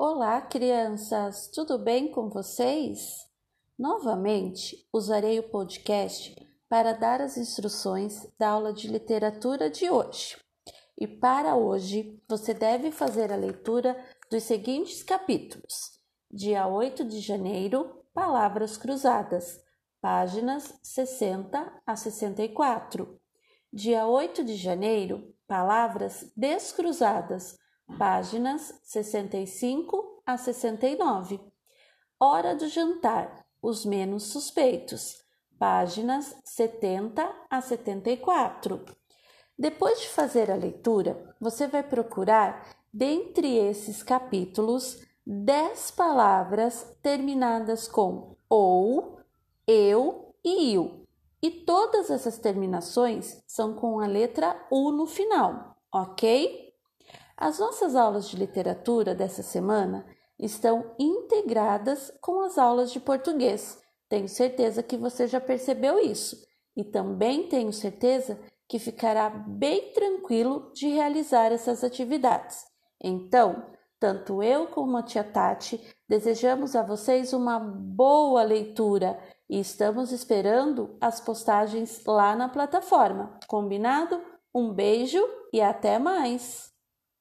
Olá, crianças! Tudo bem com vocês? Novamente, usarei o podcast para dar as instruções da aula de literatura de hoje. E para hoje, você deve fazer a leitura dos seguintes capítulos: dia 8 de janeiro, Palavras Cruzadas, páginas 60 a 64. Dia 8 de janeiro, Palavras Descruzadas, páginas 65 a 69. Hora do jantar, os menos suspeitos, páginas 70 a 74. Depois de fazer a leitura, você vai procurar, dentre esses capítulos, 10 palavras terminadas com ou, eu e il. E todas essas terminações são com a letra U no final, ok? As nossas aulas de literatura dessa semana estão integradas com as aulas de português. Tenho certeza que você já percebeu isso e também tenho certeza que ficará bem tranquilo de realizar essas atividades. Então, tanto eu como a tia Tati desejamos a vocês uma boa leitura e estamos esperando as postagens lá na plataforma. Combinado? Um beijo e até mais!